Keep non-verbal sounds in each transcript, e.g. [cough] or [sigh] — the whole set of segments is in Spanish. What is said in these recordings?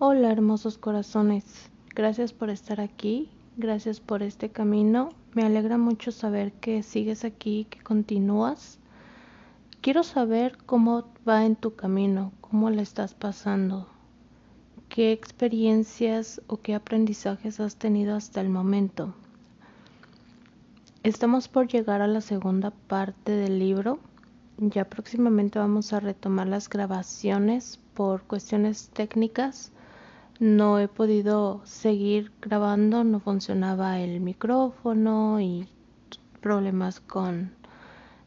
Hola hermosos corazones, gracias por estar aquí, gracias por este camino. Me alegra mucho saber que sigues aquí, que continúas. Quiero saber cómo va en tu camino, cómo le estás pasando, qué experiencias o qué aprendizajes has tenido hasta el momento. Estamos por llegar a la segunda parte del libro. Ya próximamente vamos a retomar las grabaciones por cuestiones técnicas no he podido seguir grabando, no funcionaba el micrófono y problemas con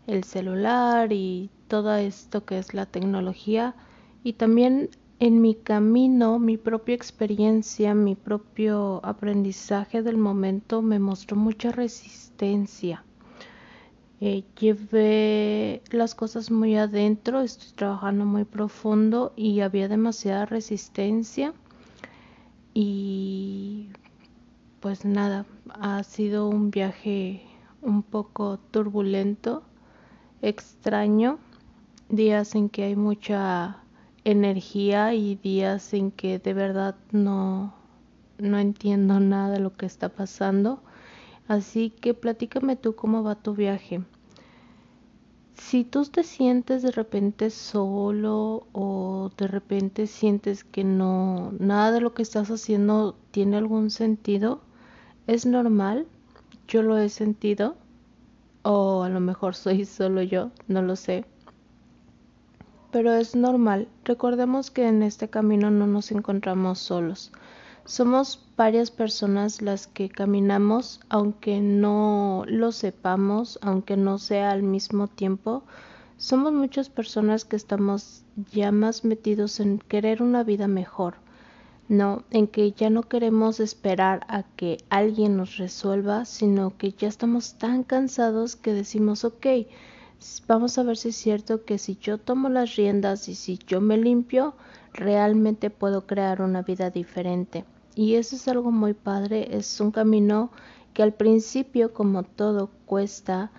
el celular y todo esto que es la tecnología y también en mi camino, mi propia experiencia, mi propio aprendizaje del momento me mostró mucha resistencia. Eh, llevé las cosas muy adentro, estoy trabajando muy profundo y había demasiada resistencia y pues nada, ha sido un viaje un poco turbulento, extraño, días en que hay mucha energía y días en que de verdad no, no entiendo nada de lo que está pasando. Así que platícame tú cómo va tu viaje si tú te sientes de repente solo o de repente sientes que no nada de lo que estás haciendo tiene algún sentido, es normal. Yo lo he sentido o a lo mejor soy [laughs] solo yo, no lo sé. Pero es normal. Recordemos que en este camino no nos encontramos solos. Somos varias personas las que caminamos, aunque no lo sepamos, aunque no sea al mismo tiempo. Somos muchas personas que estamos ya más metidos en querer una vida mejor, no, en que ya no queremos esperar a que alguien nos resuelva, sino que ya estamos tan cansados que decimos, ok, vamos a ver si es cierto que si yo tomo las riendas y si yo me limpio, realmente puedo crear una vida diferente. Y eso es algo muy padre, es un camino que al principio, como todo, cuesta,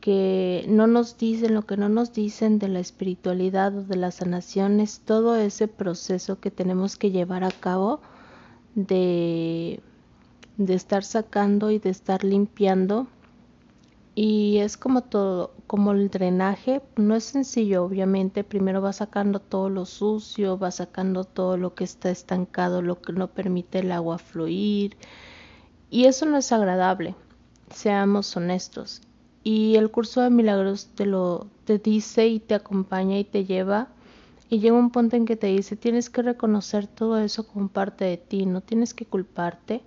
que no nos dicen lo que no nos dicen de la espiritualidad o de las sanaciones, todo ese proceso que tenemos que llevar a cabo de, de estar sacando y de estar limpiando y es como todo, como el drenaje, no es sencillo, obviamente, primero va sacando todo lo sucio, va sacando todo lo que está estancado, lo que no permite el agua fluir, y eso no es agradable, seamos honestos. Y el curso de milagros te lo te dice y te acompaña y te lleva y llega un punto en que te dice, tienes que reconocer todo eso como parte de ti, no tienes que culparte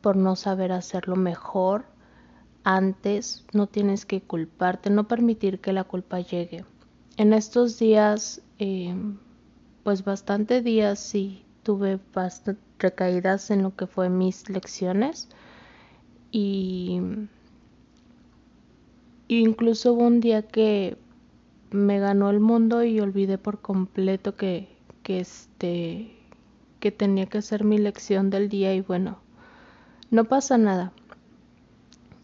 por no saber hacerlo mejor antes, no tienes que culparte, no permitir que la culpa llegue. En estos días, eh, pues bastante días sí tuve bastante recaídas en lo que fue mis lecciones y incluso hubo un día que me ganó el mundo y olvidé por completo que, que este que tenía que hacer mi lección del día y bueno, no pasa nada.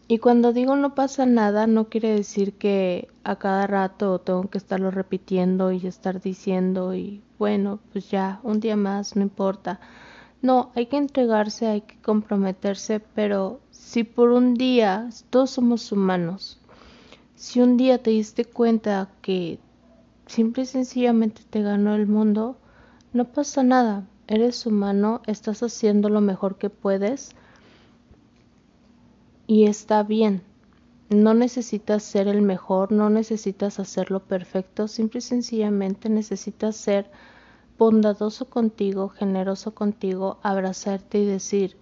Y cuando digo no pasa nada, no quiere decir que a cada rato tengo que estarlo repitiendo y estar diciendo y bueno, pues ya, un día más, no importa. No, hay que entregarse, hay que comprometerse, pero si por un día, todos somos humanos, si un día te diste cuenta que simple y sencillamente te ganó el mundo, no pasa nada, eres humano, estás haciendo lo mejor que puedes y está bien. No necesitas ser el mejor, no necesitas hacerlo perfecto, simple y sencillamente necesitas ser bondadoso contigo, generoso contigo, abrazarte y decir,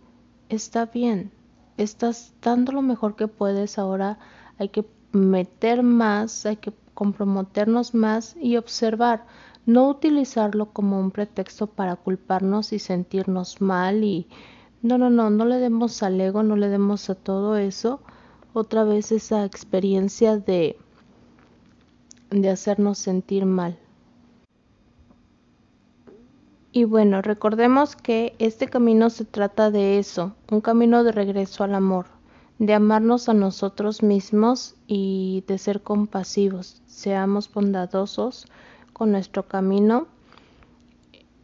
está bien, estás dando lo mejor que puedes, ahora hay que meter más, hay que comprometernos más y observar, no utilizarlo como un pretexto para culparnos y sentirnos mal y no, no, no, no le demos al ego, no le demos a todo eso otra vez esa experiencia de, de hacernos sentir mal. Y bueno, recordemos que este camino se trata de eso, un camino de regreso al amor, de amarnos a nosotros mismos y de ser compasivos. Seamos bondadosos con nuestro camino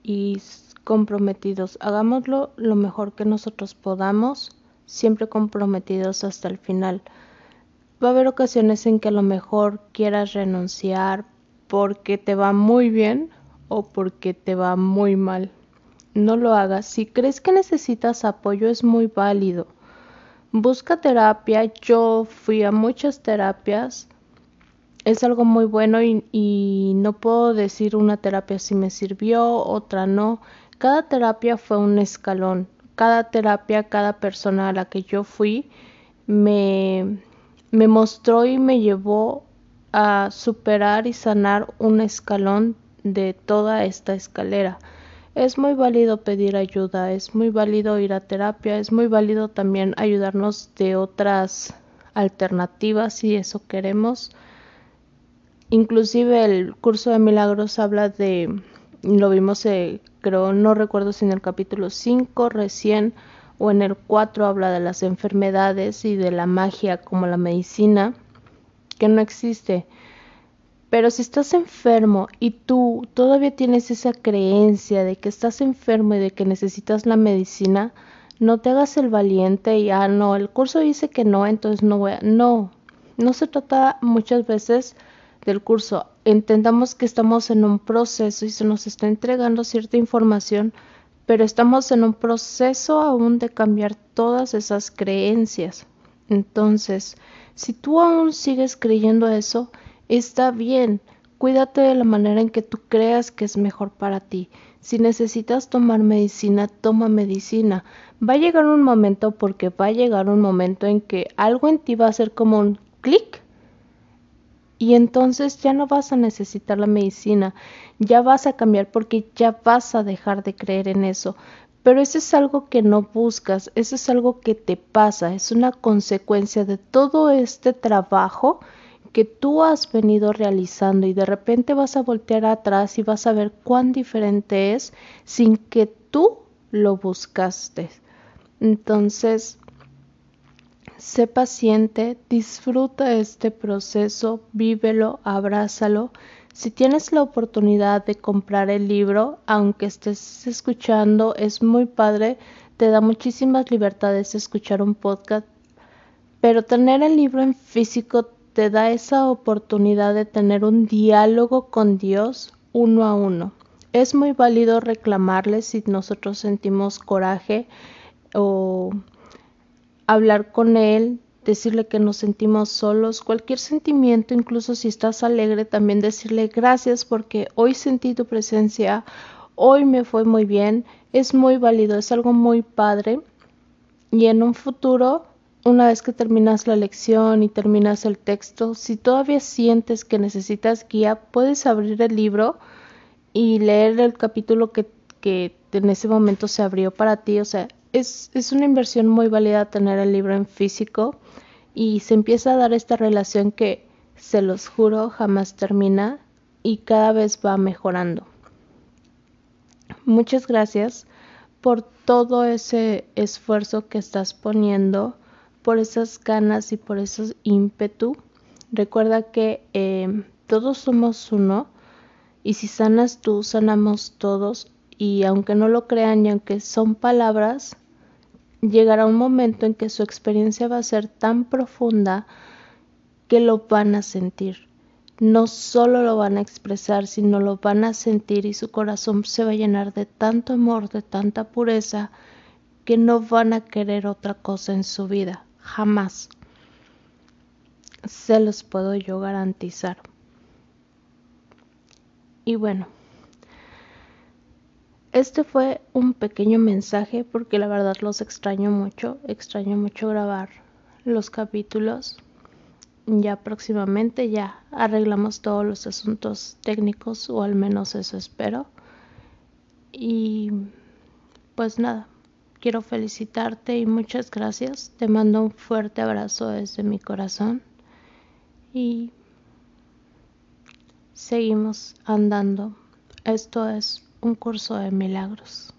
y comprometidos. Hagámoslo lo mejor que nosotros podamos, siempre comprometidos hasta el final. Va a haber ocasiones en que a lo mejor quieras renunciar porque te va muy bien o porque te va muy mal. No lo hagas. Si crees que necesitas apoyo es muy válido. Busca terapia. Yo fui a muchas terapias. Es algo muy bueno y, y no puedo decir una terapia si me sirvió, otra no. Cada terapia fue un escalón. Cada terapia, cada persona a la que yo fui me, me mostró y me llevó a superar y sanar un escalón de toda esta escalera. Es muy válido pedir ayuda, es muy válido ir a terapia, es muy válido también ayudarnos de otras alternativas si eso queremos. Inclusive el curso de milagros habla de, lo vimos eh, creo, no recuerdo si en el capítulo 5 recién o en el 4 habla de las enfermedades y de la magia como la medicina, que no existe. Pero si estás enfermo y tú todavía tienes esa creencia de que estás enfermo y de que necesitas la medicina, no te hagas el valiente y ah no, el curso dice que no, entonces no voy a. No, no se trata muchas veces del curso. Entendamos que estamos en un proceso y se nos está entregando cierta información, pero estamos en un proceso aún de cambiar todas esas creencias. Entonces, si tú aún sigues creyendo eso, está bien. Cuídate de la manera en que tú creas que es mejor para ti. Si necesitas tomar medicina, toma medicina. Va a llegar un momento porque va a llegar un momento en que algo en ti va a ser como un clic y entonces ya no vas a necesitar la medicina, ya vas a cambiar porque ya vas a dejar de creer en eso. Pero eso es algo que no buscas, eso es algo que te pasa, es una consecuencia de todo este trabajo que tú has venido realizando y de repente vas a voltear atrás y vas a ver cuán diferente es sin que tú lo buscaste. Entonces, Sé paciente, disfruta este proceso, vívelo, abrázalo. Si tienes la oportunidad de comprar el libro, aunque estés escuchando, es muy padre, te da muchísimas libertades escuchar un podcast, pero tener el libro en físico te da esa oportunidad de tener un diálogo con Dios uno a uno. Es muy válido reclamarle si nosotros sentimos coraje o hablar con él, decirle que nos sentimos solos, cualquier sentimiento, incluso si estás alegre, también decirle gracias porque hoy sentí tu presencia, hoy me fue muy bien, es muy válido, es algo muy padre. Y en un futuro, una vez que terminas la lección y terminas el texto, si todavía sientes que necesitas guía, puedes abrir el libro y leer el capítulo que, en ese momento se abrió para ti, o sea, es, es una inversión muy válida tener el libro en físico y se empieza a dar esta relación que, se los juro, jamás termina y cada vez va mejorando. Muchas gracias por todo ese esfuerzo que estás poniendo, por esas ganas y por esos ímpetu. Recuerda que eh, todos somos uno y si sanas tú, sanamos todos y aunque no lo crean y aunque son palabras, llegará un momento en que su experiencia va a ser tan profunda que lo van a sentir. No solo lo van a expresar, sino lo van a sentir y su corazón se va a llenar de tanto amor, de tanta pureza, que no van a querer otra cosa en su vida, jamás. Se los puedo yo garantizar. Y bueno. Este fue un pequeño mensaje porque la verdad los extraño mucho, extraño mucho grabar los capítulos. Ya próximamente ya arreglamos todos los asuntos técnicos o al menos eso espero. Y pues nada, quiero felicitarte y muchas gracias. Te mando un fuerte abrazo desde mi corazón y seguimos andando. Esto es un curso de milagros.